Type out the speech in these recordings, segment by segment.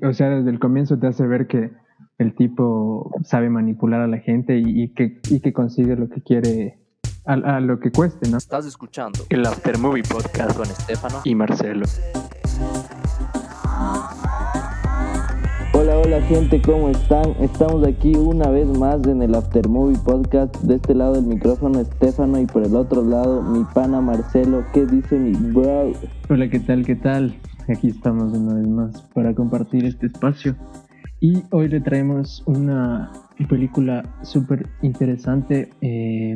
O sea, desde el comienzo te hace ver que el tipo sabe manipular a la gente y, que, y que consigue lo que quiere a, lo que cueste, ¿no? Estás escuchando el After Movie Podcast con Estefano y Marcelo. Hola, hola gente, ¿cómo están? Estamos aquí una vez más en el After Movie Podcast. De este lado del micrófono Estefano y por el otro lado mi pana Marcelo. ¿Qué dice mi bro? Hola, ¿qué tal? ¿Qué tal? Aquí estamos una vez más para compartir este espacio. Y hoy le traemos una película súper interesante eh,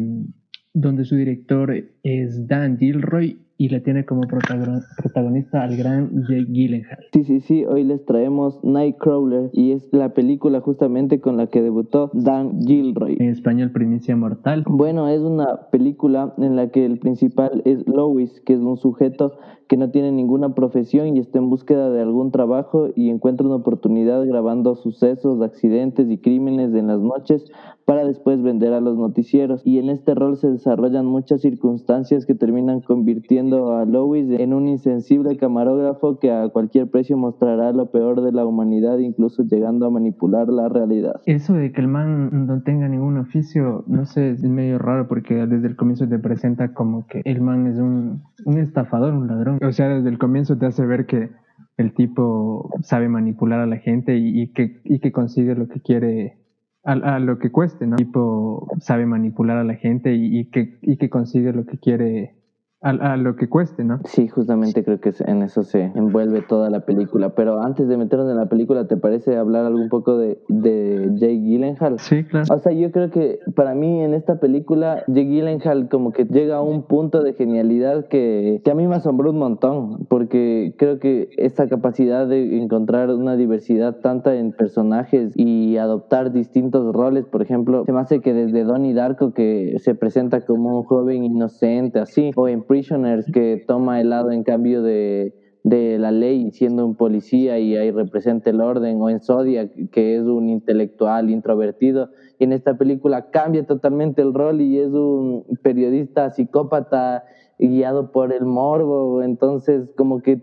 donde su director es Dan Gilroy y le tiene como protagonista al gran Jake Gyllenhaal. Sí, sí, sí, hoy les traemos Nightcrawler y es la película justamente con la que debutó Dan Gilroy. En español, Primicia Mortal. Bueno, es una película en la que el principal es Lois, que es un sujeto que no tiene ninguna profesión y está en búsqueda de algún trabajo y encuentra una oportunidad grabando sucesos, accidentes y crímenes en las noches para después vender a los noticieros. Y en este rol se desarrollan muchas circunstancias que terminan convirtiendo a Lois en un insensible camarógrafo que a cualquier precio mostrará lo peor de la humanidad, incluso llegando a manipular la realidad. Eso de que el man no tenga ningún oficio, no sé, es medio raro porque desde el comienzo te presenta como que el man es un, un estafador, un ladrón. O sea, desde el comienzo te hace ver que el tipo sabe manipular a la gente y, que, y que consigue lo que quiere a, lo que cueste, ¿no? El tipo sabe manipular a la gente y, que, y que consigue lo que quiere a, lo que cueste, ¿no? Sí, justamente creo que en eso se envuelve toda la película. Pero antes de meternos en la película, ¿te parece hablar algún poco de, de Jake Gyllenhaal? Sí, claro. O sea, yo creo que para mí en esta película, Jake Gyllenhaal como que llega a un punto de genialidad que, que a mí me asombró un montón, porque creo que esta capacidad de encontrar una diversidad tanta en personajes y adoptar distintos roles, por ejemplo, se me hace que desde Donnie Darko, que se presenta como un joven inocente, así, o en Prisoners que toma el lado en cambio de, de la ley siendo un policía y ahí representa el orden, o en Zodiac que es un intelectual introvertido, y en esta película cambia totalmente el rol y es un periodista psicópata guiado por el morbo, entonces como que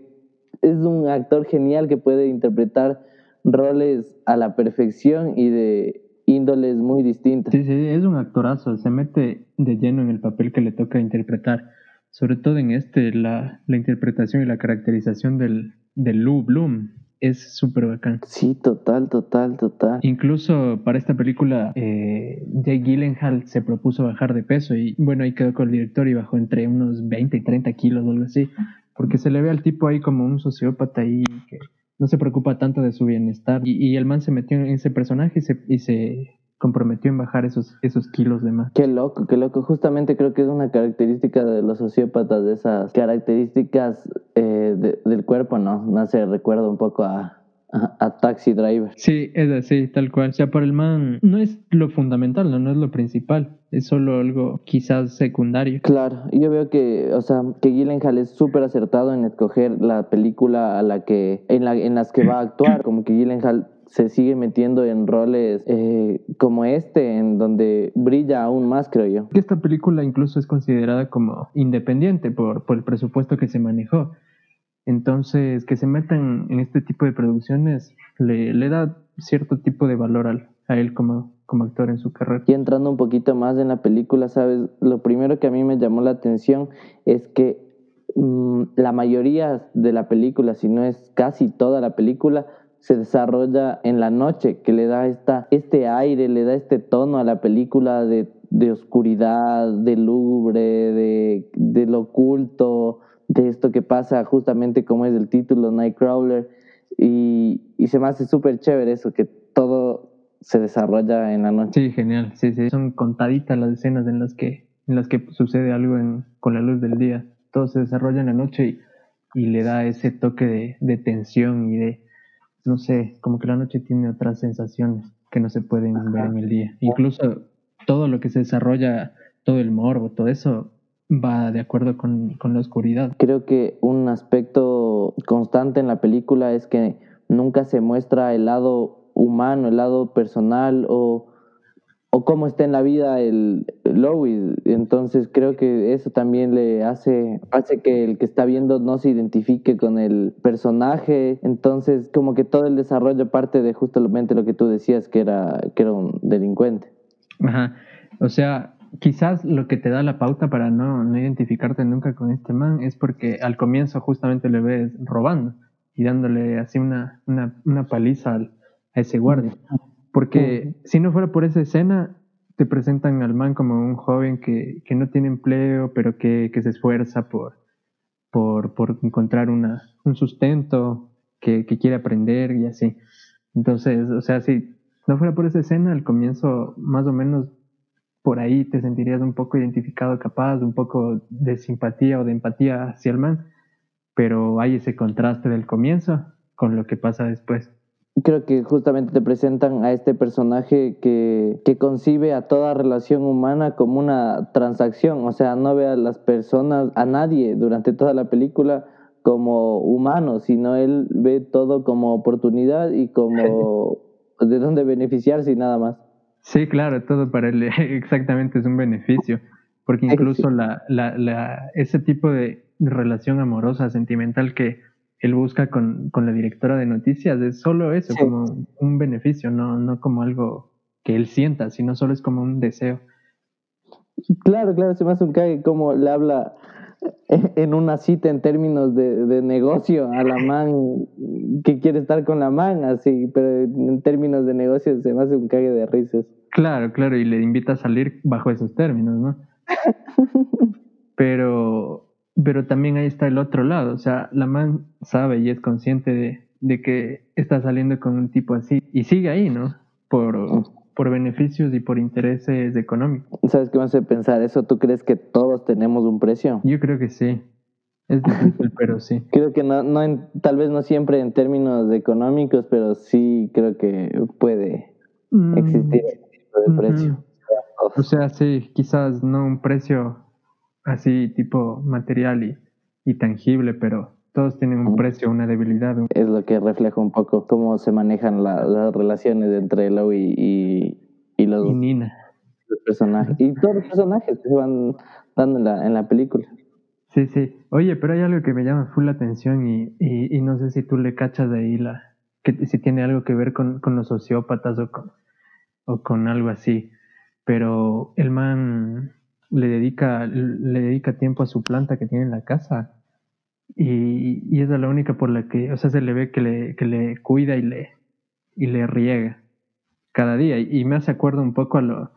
es un actor genial que puede interpretar roles a la perfección y de índoles muy distintas. Sí, sí, es un actorazo, se mete de lleno en el papel que le toca interpretar sobre todo en este, la, la interpretación y la caracterización del, del Lou Bloom es súper bacán. Sí, total, total, total. Incluso para esta película, eh, Jake Gyllenhaal se propuso bajar de peso y bueno, ahí quedó con el director y bajó entre unos 20 y 30 kilos o algo así, porque se le ve al tipo ahí como un sociópata y que no se preocupa tanto de su bienestar. Y, y el man se metió en ese personaje y se, y se comprometió en bajar esos, esos kilos de más. Qué loco, qué loco. Justamente creo que es una característica de los sociópatas, de esas características eh, del cuerpo, ¿no? No sé, recuerdo un poco a, a, Taxi Driver. Sí, es así, tal cual. O sea, para el man no es lo fundamental, ¿no? no es lo principal. Es solo algo quizás secundario. Claro, yo veo que, o sea, que Gyllenhaal es súper acertado en escoger la película a la que, en, la, en las que va a actuar. Como que Gyllenhaal se sigue metiendo en roles eh, como este, en donde brilla aún más, creo yo. Esta película incluso es considerada como independiente por, por el presupuesto que se manejó. Entonces, que se metan en este tipo de producciones le, le da cierto tipo de valor al, a él como, como actor en su carrera. Y entrando un poquito más en la película, ¿sabes? Lo primero que a mí me llamó la atención es que mm, la mayoría de la película, si no es casi toda la película, se desarrolla en la noche, que le da esta, este aire, le da este tono a la película de, de oscuridad, de lúgubre, de, de, lo oculto, de esto que pasa justamente como es el título, Nightcrawler. Y, y se me hace súper chévere eso, que todo se desarrolla en la noche. Sí, genial, sí, sí. Son contaditas las escenas en las que, en las que sucede algo con la luz del día. Todo se desarrolla en la noche y, y le da ese toque de, de tensión y de, no sé, como que la noche tiene otras sensaciones que no se pueden ver en el día. Incluso todo lo que se desarrolla, todo el morbo, todo eso va de acuerdo con, con la oscuridad. Creo que un aspecto constante en la película es que nunca se muestra el lado humano, el lado personal o, o cómo está en la vida el Lois. Entonces creo que eso también le hace, hace que el que está viendo no se identifique con el personaje. Entonces como que todo el desarrollo parte de justamente lo que tú decías, que era, que era un delincuente. Ajá. O sea, quizás lo que te da la pauta para no, no identificarte nunca con este man es porque al comienzo justamente le ves robando y dándole así una, una, una paliza al, a ese guardia. Porque si no fuera por esa escena, te presentan al man como un joven que, que no tiene empleo, pero que, que se esfuerza por, por, por encontrar una, un sustento, que, que quiere aprender y así. Entonces, o sea, si no fuera por esa escena, al comienzo más o menos por ahí te sentirías un poco identificado, capaz, un poco de simpatía o de empatía hacia el man, pero hay ese contraste del comienzo con lo que pasa después. Creo que justamente te presentan a este personaje que, que concibe a toda relación humana como una transacción, o sea, no ve a las personas, a nadie durante toda la película como humano, sino él ve todo como oportunidad y como de dónde beneficiarse y nada más. Sí, claro, todo para él exactamente es un beneficio, porque incluso la, la, la, ese tipo de relación amorosa, sentimental que él busca con, con la directora de noticias es solo eso, como un beneficio, no, no como algo que él sienta, sino solo es como un deseo. Claro, claro, se me hace un cague como le habla en una cita en términos de, de, negocio a la man que quiere estar con la man, así, pero en términos de negocio se me hace un cague de risas. Claro, claro, y le invita a salir bajo esos términos, ¿no? pero, pero también ahí está el otro lado, o sea, la man sabe y es consciente de, de que está saliendo con un tipo así y sigue ahí, ¿no? Por, por beneficios y por intereses económicos. ¿Sabes qué me hace pensar eso? ¿Tú crees que todos tenemos un precio? Yo creo que sí. Es difícil, pero sí. Creo que no, no en, tal vez no siempre en términos económicos, pero sí creo que puede existir ese tipo de precio. O sea, sí, quizás no un precio así tipo material y, y tangible, pero todos tienen un precio, una debilidad. Es lo que refleja un poco cómo se manejan la, las relaciones entre Lo y, y, los, y Nina. Los personajes. Y todos los personajes que se van dando en la, en la película. Sí, sí. Oye, pero hay algo que me llama full la atención y, y, y, no sé si tú le cachas de ahí la, que si tiene algo que ver con, con los sociópatas o con, o con algo así. Pero el man le dedica, le dedica tiempo a su planta que tiene en la casa y, y esa es la única por la que, o sea, se le ve que le, que le cuida y le, y le riega cada día. Y, me hace acuerdo un poco a, lo,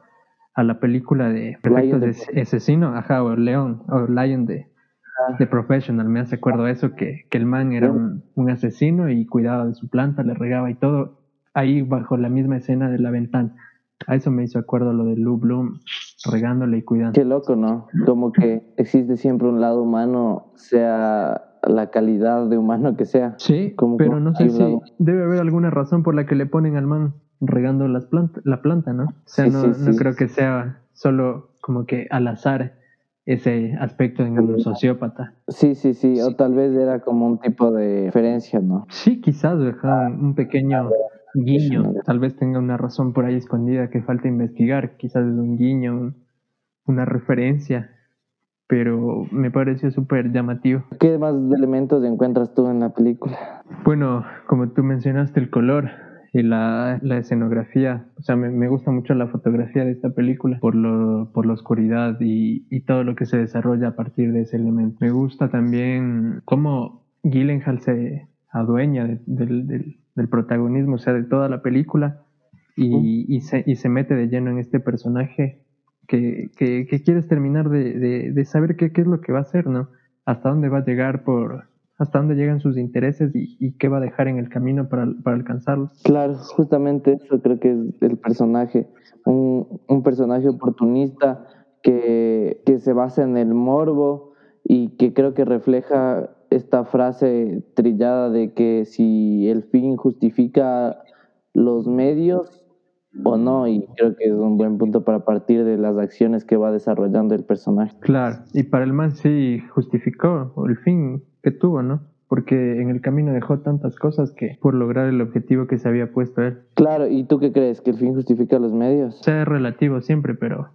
a la película de Perfectos de Asesino, ajá, o León, o Lion de, de Professional. Me hace acuerdo eso, que, que el man era un, un asesino y cuidaba de su planta, le regaba y todo, ahí bajo la misma escena de la ventana. A eso me hizo acuerdo lo de Lou Bloom regándole y cuidando. Qué loco, ¿no? Como que existe siempre un lado humano, sea la calidad de humano que sea. Sí, como pero no sé si debe haber alguna razón por la que le ponen al man regando las planta, la planta, ¿no? O sea, sí, no, sí, no creo que sea solo como que al azar ese aspecto en un sociópata. Sí, sí, sí, o tal vez era como un tipo de referencia, ¿no? Sí, quizás, un pequeño guiño, tal vez tenga una razón por ahí escondida que falta investigar, quizás es un guiño, una referencia, pero me pareció súper llamativo. ¿Qué más elementos encuentras tú en la película? Bueno, como tú mencionaste, el color y la, la escenografía, o sea, me, me, gusta mucho la fotografía de esta película por, lo, por la oscuridad y, y todo lo que se desarrolla a partir de ese elemento. Me gusta también cómo Gyllenhaal se adueña de, del, del, del protagonismo, o sea, de toda la película y, y, se, y se mete de lleno en este personaje que, que, que quieres terminar de, de, de saber qué, qué, es lo que va a hacer, ¿no? Hasta dónde va a llegar por, hasta dónde llegan sus intereses y, y qué va a dejar en el camino para, para, alcanzarlos. Claro, justamente eso creo que es el personaje, un, un personaje oportunista que, que se basa en el morbo y que creo que refleja esta frase trillada de que si el fin justifica los medios o no, y creo que es un buen punto para partir de las acciones que va desarrollando el personaje. Claro, y para el man sí justificó el fin que tuvo, ¿no? porque en el camino dejó tantas cosas que por lograr el objetivo que se había puesto él. Claro, ¿y tú qué crees? ¿Que el fin justifica los medios? O sea, es relativo siempre, pero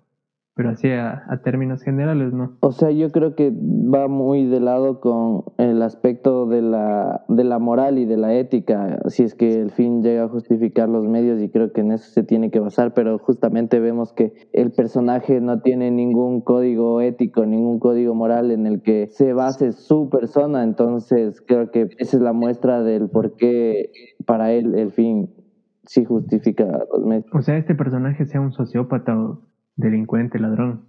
pero así a, términos generales, ¿no? O sea, yo creo que va muy de lado con el aspecto de la, de la moral y de la ética, si es que el fin llega a justificar los medios y creo que en eso se tiene que basar, pero justamente vemos que el personaje no tiene ningún código ético, ningún código moral en el que se base su persona, entonces creo que esa es la muestra del por qué para él el fin sí justifica los medios. O sea, este personaje sea un sociópata o delincuente, ladrón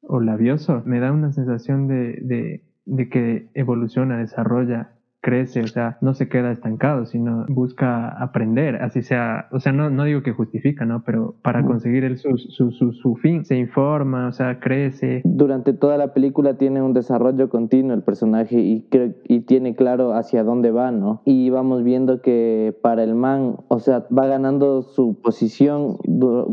o labioso, me da una sensación de, de, de que evoluciona, desarrolla crece, o sea, no se queda estancado, sino busca aprender, así sea, o sea, no, no digo que justifica, ¿no? Pero para conseguir el, su, su, su, su, fin, se informa, o sea, crece. Durante toda la película tiene un desarrollo continuo el personaje y, y tiene claro hacia dónde va, ¿no? Y vamos viendo que para el man, o sea, va ganando su posición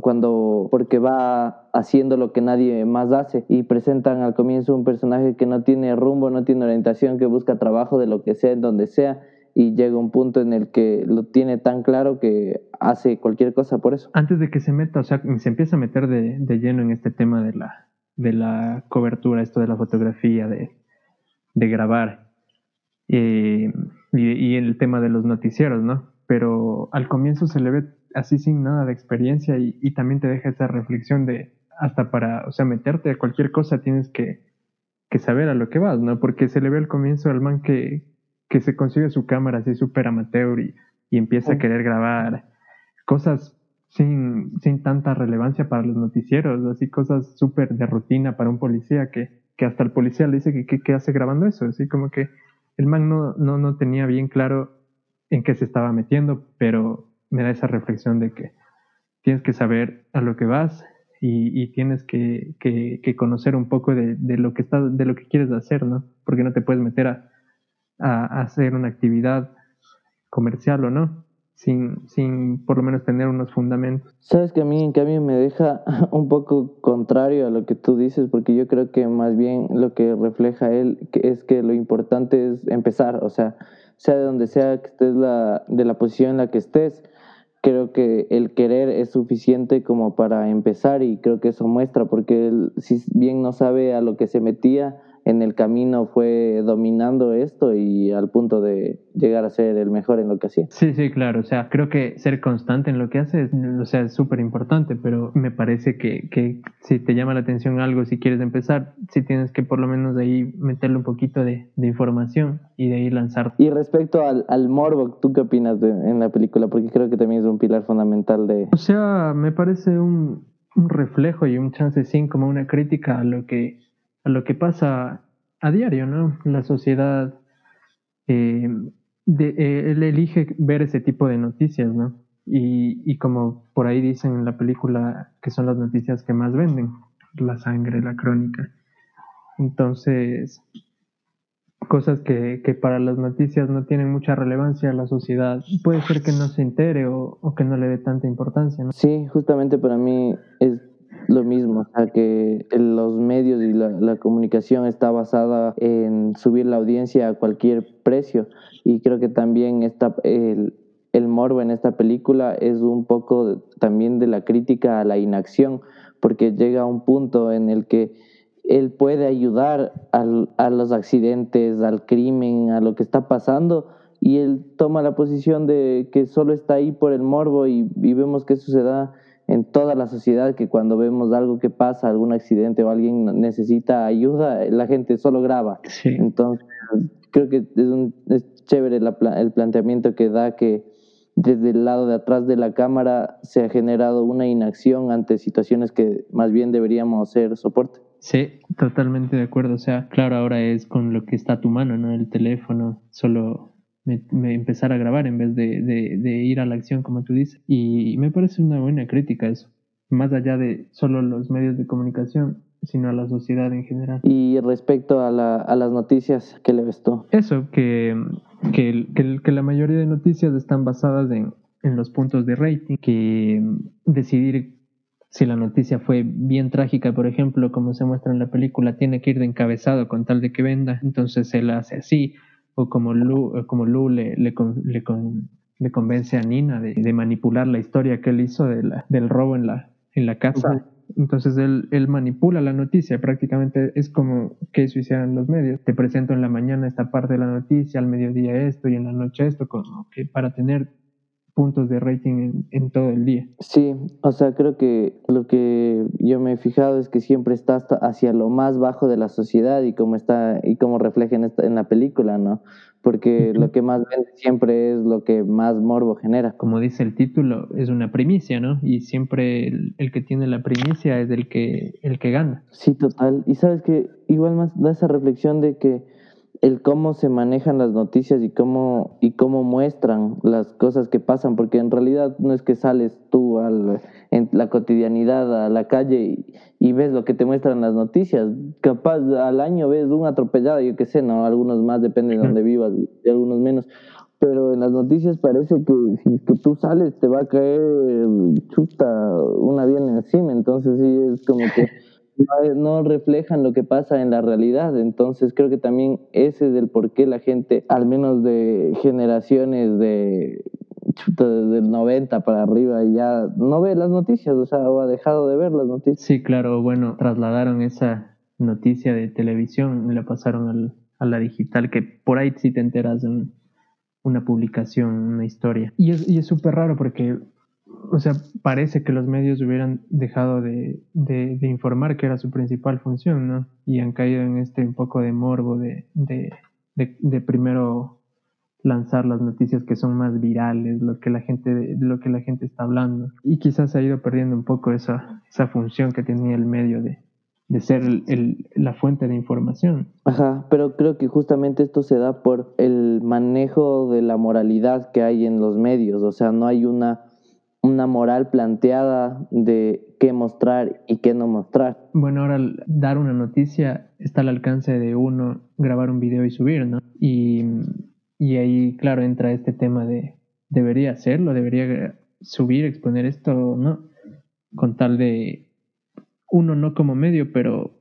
cuando, porque va haciendo lo que nadie más hace y presentan al comienzo un personaje que no tiene rumbo, no tiene orientación, que busca trabajo de lo que sea, en donde sea y llega un punto en el que lo tiene tan claro que hace cualquier cosa por eso. Antes de que se meta, o sea, se empieza a meter de, lleno en este tema de la, de la cobertura, esto de la fotografía, de, grabar eh, y, y el tema de los noticieros, ¿no? Pero al comienzo se le ve así sin nada de experiencia y, y también te deja esa reflexión de, hasta para, o sea, meterte a cualquier cosa tienes que, que saber a lo que vas, ¿no? Porque se le ve al comienzo al man que, que se consigue su cámara así súper amateur y, y, empieza a querer grabar cosas sin, sin tanta relevancia para los noticieros, así cosas súper de rutina para un policía que, que hasta el policía le dice que qué hace grabando eso, así como que el man no, no, no tenía bien claro en qué se estaba metiendo, pero me da esa reflexión de que tienes que saber a lo que vas y, tienes que, que, conocer un poco de, de, lo que está, de lo que quieres hacer, ¿no? Porque no te puedes meter a, a, hacer una actividad comercial o no, sin, sin por lo menos tener unos fundamentos. Sabes que a mí en cambio me deja un poco contrario a lo que tú dices, porque yo creo que más bien lo que refleja él es que lo importante es empezar, o sea, sea de donde sea que estés la, de la posición en la que estés, creo que el querer es suficiente como para empezar y creo que eso muestra porque él si bien no sabe a lo que se metía en el camino fue dominando esto y al punto de llegar a ser el mejor en lo que hacía. Sí, sí, claro. O sea, creo que ser constante en lo que haces, o sea, es súper importante, pero me parece que, que, si te llama la atención algo, si quieres empezar, sí tienes que por lo menos de ahí meterle un poquito de, de información y de ahí lanzar. Y respecto al, al morbo, ¿tú qué opinas de, en la película? Porque creo que también es un pilar fundamental de... O sea, me parece un, un reflejo y un chance sin como una crítica a lo que a lo que pasa a diario, ¿no? La sociedad, eh, eh, él elige ver ese tipo de noticias, ¿no? Y, y, como por ahí dicen en la película que son las noticias que más venden, la sangre, la crónica. Entonces, cosas que, que para las noticias no tienen mucha relevancia a la sociedad, puede ser que no se entere o, o que no le dé tanta importancia, ¿no? Sí, justamente para mí es lo mismo, o sea, que los medios y la, comunicación está basada en subir la audiencia a cualquier precio. Y creo que también está el, el morbo en esta película es un poco también de la crítica a la inacción, porque llega a un punto en el que él puede ayudar al, a los accidentes, al crimen, a lo que está pasando, y él toma la posición de que solo está ahí por el morbo y, y vemos que eso se da en toda la sociedad que cuando vemos algo que pasa, algún accidente o alguien necesita ayuda, la gente solo graba. Entonces, creo que es, un, es chévere el planteamiento que da que desde el lado de atrás de la cámara se ha generado una inacción ante situaciones que más bien deberíamos ser soporte. Sí, totalmente de acuerdo. O sea, claro, ahora es con lo que está a tu mano, ¿no? El teléfono, solo me, empezar a grabar en vez de, de, ir a la acción, como tú dices. Y me parece una buena crítica eso, más allá de solo los medios de comunicación, sino a la sociedad en general. Y respecto a, la, a las noticias, ¿qué le ves tú? Eso, que, que, que, que la mayoría de noticias están basadas en, en los puntos de rating, que decidir si la noticia fue bien trágica, por ejemplo, como se muestra en la película, tiene que ir de encabezado con tal de que venda, entonces él hace así o como Lu, como Lu le, le, le, le convence a Nina de, de, manipular la historia que él hizo de la, del robo en la, en la casa. Entonces él, él manipula la noticia, prácticamente es como que eso hicieran los medios. Te presento en la mañana esta parte de la noticia, al mediodía esto y en la noche esto, como que para tener puntos de rating en, todo el día. Sí, o sea, creo que lo que yo me he fijado es que siempre está hacia lo más bajo de la sociedad y como está y como refleja en, esta, en la película, ¿no? Porque lo que más vende siempre es lo que más morbo genera. Como dice el título, es una primicia, ¿no? Y siempre el, el que tiene la primicia es el que el que gana. Sí, total. Y sabes que igual más da esa reflexión de que el cómo se manejan las noticias y cómo, y cómo muestran las cosas que pasan, porque en realidad no es que sales tú al, en la cotidianidad a la calle y, ves lo que te muestran las noticias. Capaz al año ves un atropellado, yo qué sé, no, algunos más, depende de dónde vivas, y algunos menos. Pero en las noticias parece que si que tú sales te va a caer chuta una bien encima, entonces sí es como que no reflejan lo que pasa en la realidad. Entonces creo que también ese es el por qué la gente, al menos de generaciones de desde el 90 para arriba, ya no ve las noticias, o sea, o ha dejado de ver las noticias. Sí, claro, bueno, trasladaron esa noticia de televisión y la pasaron a la digital, que por ahí sí te enteras de una publicación, una historia. Y es y es súper raro porque o sea, parece que los medios hubieran dejado de, de, informar que era su principal función, ¿no? Y han caído en este un poco de morbo de, de, primero lanzar las noticias que son más virales, lo que la gente, lo que la gente está hablando. Y quizás se ha ido perdiendo un poco esa, esa función que tenía el medio de, de ser el, la fuente de información. Ajá, pero creo que justamente esto se da por el manejo de la moralidad que hay en los medios, o sea, no hay una una moral planteada de qué mostrar y qué no mostrar. Bueno, ahora dar una noticia está al alcance de uno grabar un video y subir, ¿no? Y, y ahí, claro, entra este tema de, ¿debería hacerlo? ¿Debería subir, exponer esto? ¿No? Con tal de, uno no como medio, pero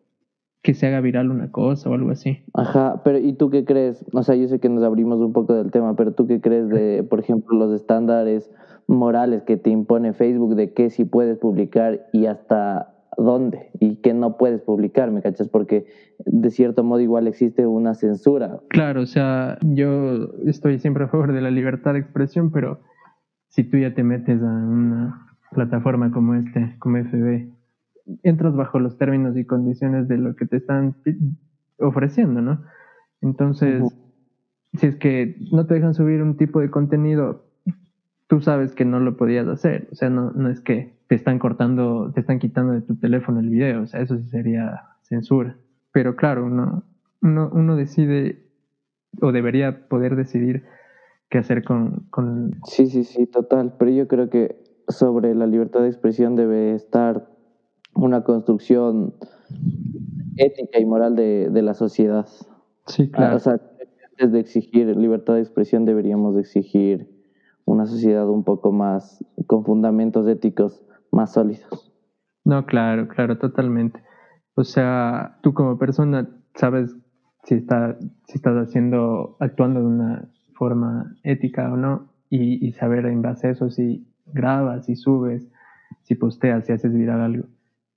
que se haga viral una cosa o algo así. Ajá, pero ¿y tú qué crees? O sea, yo sé que nos abrimos un poco del tema, pero ¿tú qué crees de, por ejemplo, los estándares morales que te impone Facebook de qué sí puedes publicar y hasta dónde y qué no puedes publicar, ¿me cachas? Porque de cierto modo igual existe una censura. Claro, o sea, yo estoy siempre a favor de la libertad de expresión, pero si tú ya te metes a una plataforma como este, como FB, entras bajo los términos y condiciones de lo que te están ofreciendo, ¿no? Entonces, si es que no te dejan subir un tipo de contenido tú sabes que no lo podías hacer. O sea, no, no es que te están cortando, te están quitando de tu teléfono el video. O sea, eso sí sería censura. Pero claro, uno, uno, uno decide o debería poder decidir qué hacer con, con... Sí, sí, sí, total. Pero yo creo que sobre la libertad de expresión debe estar una construcción ética y moral de, de la sociedad. Sí, claro. o sea, antes de exigir libertad de expresión deberíamos exigir una sociedad un poco más con fundamentos éticos más sólidos. No, claro, claro, totalmente. O sea, tú como persona sabes si, está, si estás haciendo, actuando de una forma ética o no, y, y saber en base a eso si grabas, si subes, si posteas, si haces viral algo.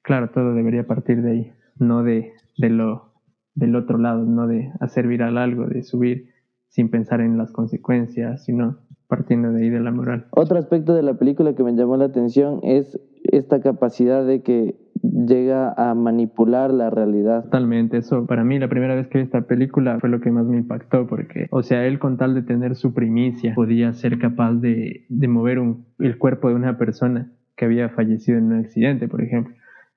Claro, todo debería partir de ahí, no de, de lo del otro lado, no de hacer viral algo, de subir sin pensar en las consecuencias, sino partiendo de ahí de la moral. Otro aspecto de la película que me llamó la atención es esta capacidad de que llega a manipular la realidad. Totalmente, eso para mí la primera vez que vi esta película fue lo que más me impactó porque, o sea, él con tal de tener su primicia podía ser capaz de, de mover un, el cuerpo de una persona que había fallecido en un accidente, por ejemplo.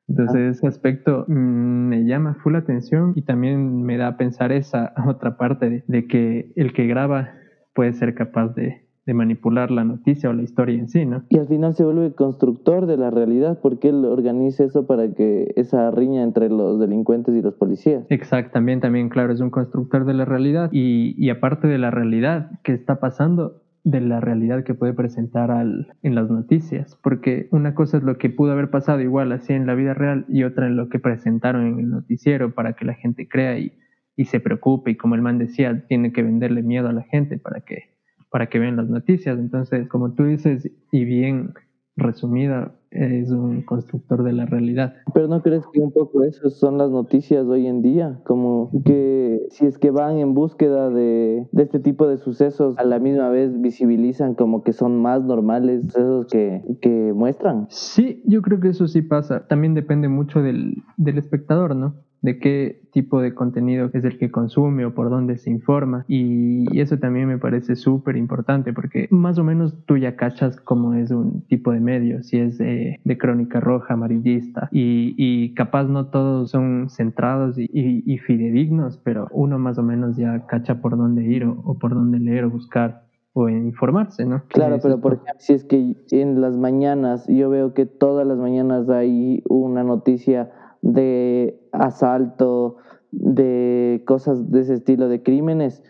Entonces ah. ese aspecto mm, me llama full atención y también me da a pensar esa otra parte de que el que graba puede ser capaz de, de manipular la noticia o la historia en sí, ¿no? Y al final se vuelve constructor de la realidad porque él organiza eso para que esa riña entre los delincuentes y los policías. Exactamente, también, claro, es un constructor de la realidad y, y aparte de la realidad que está pasando, de la realidad que puede presentar al, en las noticias, porque una cosa es lo que pudo haber pasado igual así en la vida real y otra en lo que presentaron en el noticiero para que la gente crea y, y se preocupe y como el man decía, tiene que venderle miedo a la gente para que, para que vean las noticias. Entonces, como tú dices, y bien resumida, es un constructor de la realidad. Pero ¿no crees que un poco eso son las noticias hoy en día? Como que si es que van en búsqueda de, de este tipo de sucesos, a la misma vez visibilizan como que son más normales sucesos que, que muestran. Sí, yo creo que eso sí pasa. También depende mucho del, del espectador, ¿no? De qué tipo de contenido es el que consume o por dónde se informa. Y eso también me parece súper importante porque más o menos tú ya cachas cómo es un tipo de medio, si es de, crónica roja, amarillista, y, capaz no todos son centrados y, fidedignos, pero uno más o menos ya cacha por dónde ir o, por dónde leer o buscar o informarse, ¿no? Claro, pero por ejemplo, si es que en las mañanas yo veo que todas las mañanas hay una noticia de asalto, de cosas de ese estilo, de crímenes,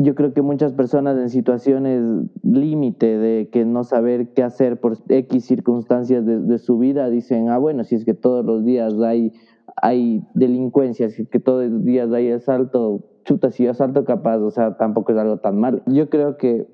yo creo que muchas personas en situaciones límite de que no saber qué hacer por X circunstancias de, su vida dicen, ah, bueno, si es que todos los días hay, hay delincuencia, si es que todos los días hay asalto, chuta, si yo asalto capaz, o sea, tampoco es algo tan malo. Yo creo que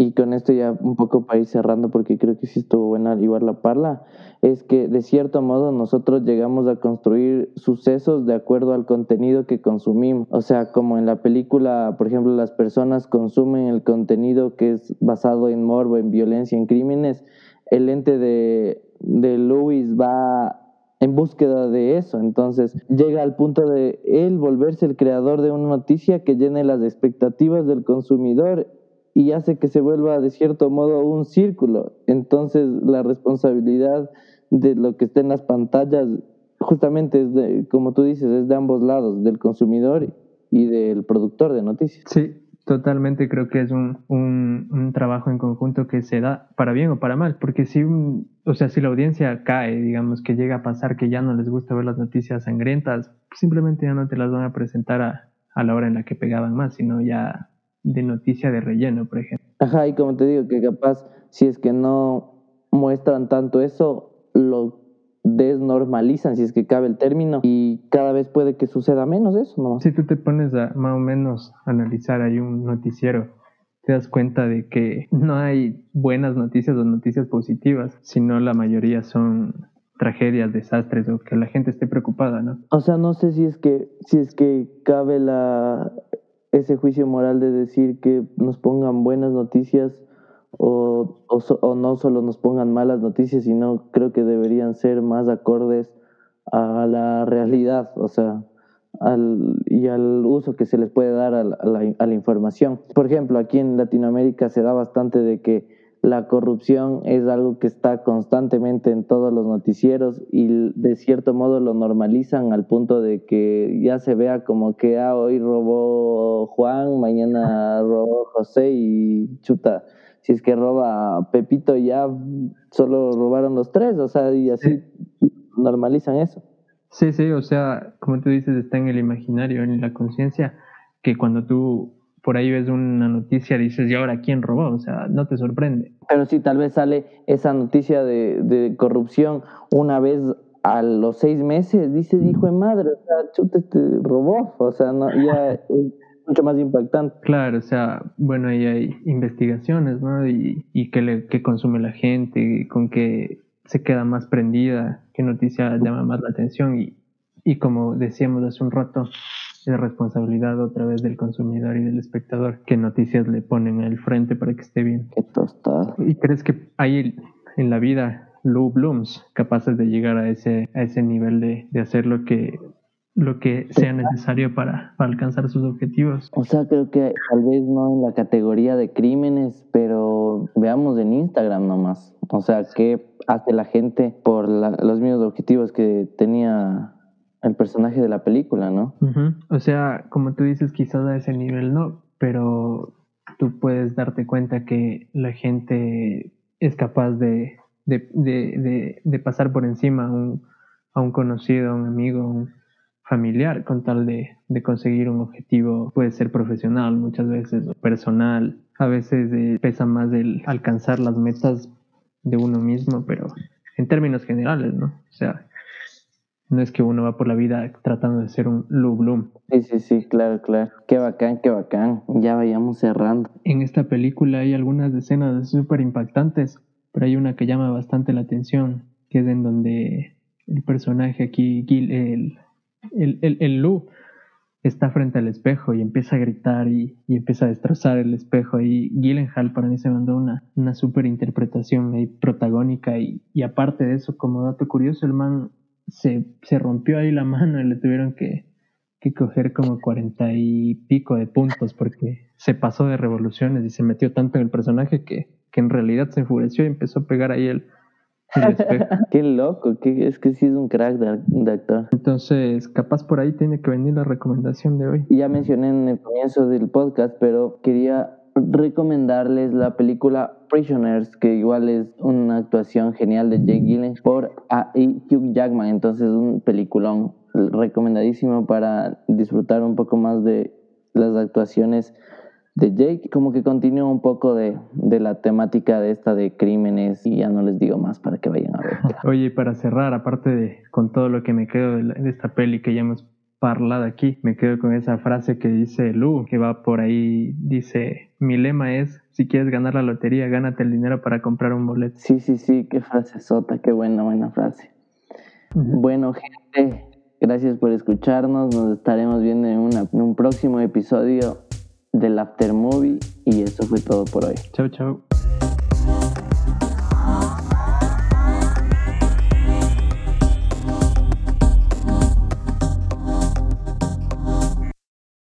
y con esto ya un poco para ir cerrando, porque creo que sí estuvo buena igual la parla, es que de cierto modo nosotros llegamos a construir sucesos de acuerdo al contenido que consumimos. O sea, como en la película, por ejemplo, las personas consumen el contenido que es basado en morbo, en violencia, en crímenes, el ente de, de Lewis va en búsqueda de eso. Entonces llega al punto de él volverse el creador de una noticia que llene las expectativas del consumidor y hace que se vuelva de cierto modo un círculo. Entonces la responsabilidad de lo que está en las pantallas justamente es de, como tú dices, es de ambos lados, del consumidor y del productor de noticias. Sí, totalmente creo que es un, un, trabajo en conjunto que se da para bien o para mal, porque si, o sea, si la audiencia cae, digamos que llega a pasar que ya no les gusta ver las noticias sangrientas, simplemente ya no te las van a presentar a, a la hora en la que pegaban más, sino ya de noticia de relleno, por ejemplo. Ajá, y como te digo, que capaz si es que no muestran tanto eso, lo desnormalizan, si es que cabe el término, y cada vez puede que suceda menos eso, ¿no? Si tú te pones a más o menos analizar ahí un noticiero, te das cuenta de que no hay buenas noticias o noticias positivas, sino la mayoría son tragedias, desastres o que la gente esté preocupada, ¿no? O sea, no sé si es que si es que cabe la ese juicio moral de decir que nos pongan buenas noticias o, o, no solo nos pongan malas noticias, sino creo que deberían ser más acordes a la realidad, o sea, al, y al uso que se les puede dar a la, a la información. Por ejemplo, aquí en Latinoamérica se da bastante de que la corrupción es algo que está constantemente en todos los noticieros y de cierto modo lo normalizan al punto de que ya se vea como que ah, hoy robó Juan, mañana robó José y chuta, si es que roba Pepito ya solo robaron los tres, o sea, y así normalizan eso. Sí, sí, o sea, como tú dices, está en el imaginario, en la conciencia, que cuando tú por ahí ves una noticia, dices, ¿y ahora quién robó? O sea, no te sorprende. Pero sí, tal vez sale esa noticia de, de corrupción una vez a los seis meses, dices, hijo de madre, o sea, chute, este robó, o sea, no, ya es mucho más impactante. Claro, o sea, bueno, ahí hay investigaciones, ¿no? Y, y qué, le, qué consume la gente, con qué se queda más prendida, qué noticia llama más la atención y, y como decíamos hace un rato, es responsabilidad otra vez del consumidor y del espectador qué noticias le ponen al frente para que esté bien. Qué tostado. ¿Y crees que hay en la vida Lou Blooms capaces de llegar a ese, a ese nivel de, de hacer lo que lo que sea necesario para, para, alcanzar sus objetivos. O sea, creo que tal vez no en la categoría de crímenes, pero veamos en Instagram nomás. O sea, qué hace la gente por los mismos objetivos que tenía el personaje de la película, ¿no? O sea, como tú dices, quizás a ese nivel no, pero tú puedes darte cuenta que la gente es capaz de, de, de, de, pasar por encima a un, a un conocido, a un amigo, a un familiar, con tal de, conseguir un objetivo, puede ser profesional muchas veces, o personal, a veces eh, pesa más el alcanzar las metas de uno mismo, pero en términos generales, ¿no? O sea, no es que uno va por la vida tratando de ser un Lou Bloom. Sí, sí, sí, claro, claro. Qué bacán, qué bacán. Ya vayamos cerrando. En esta película hay algunas escenas súper impactantes, pero hay una que llama bastante la atención, que es en donde el personaje aquí, Gil, el, el, el, el Lou, está frente al espejo y empieza a gritar y, empieza a destrozar el espejo. Y Gyllenhaal para mí se mandó una, una super interpretación ahí protagónica y, y, aparte de eso, como dato curioso, el man se, se rompió ahí la mano y le tuvieron que, que coger como cuarenta y pico de puntos porque se pasó de revoluciones y se metió tanto en el personaje que, que en realidad se enfureció y empezó a pegar ahí el, Qué loco, que es que sí es un crack de, actor. Entonces, capaz por ahí tiene que venir la recomendación de hoy. Ya mencioné en el comienzo del podcast, pero quería recomendarles la película Prisoners, que igual es una actuación genial de Jake Gyllenhaal por Hugh Jackman, entonces un peliculón recomendadísimo para disfrutar un poco más de las actuaciones de Jake, como que continúa un poco de, de, la temática de esta de crímenes y ya no les digo más para que vayan a ver. Oye, para cerrar, aparte de con todo lo que me quedo de, esta peli que ya hemos parlado aquí, me quedo con esa frase que dice Lu, que va por ahí, dice, mi lema es, si quieres ganar la lotería, gánate el dinero para comprar un boleto. Sí, sí, sí, qué frase sota, qué buena, buena frase. Bueno, gente, gracias por escucharnos, nos estaremos viendo en, una, en un próximo episodio del After Movie y eso fue todo por hoy. Chau, chau.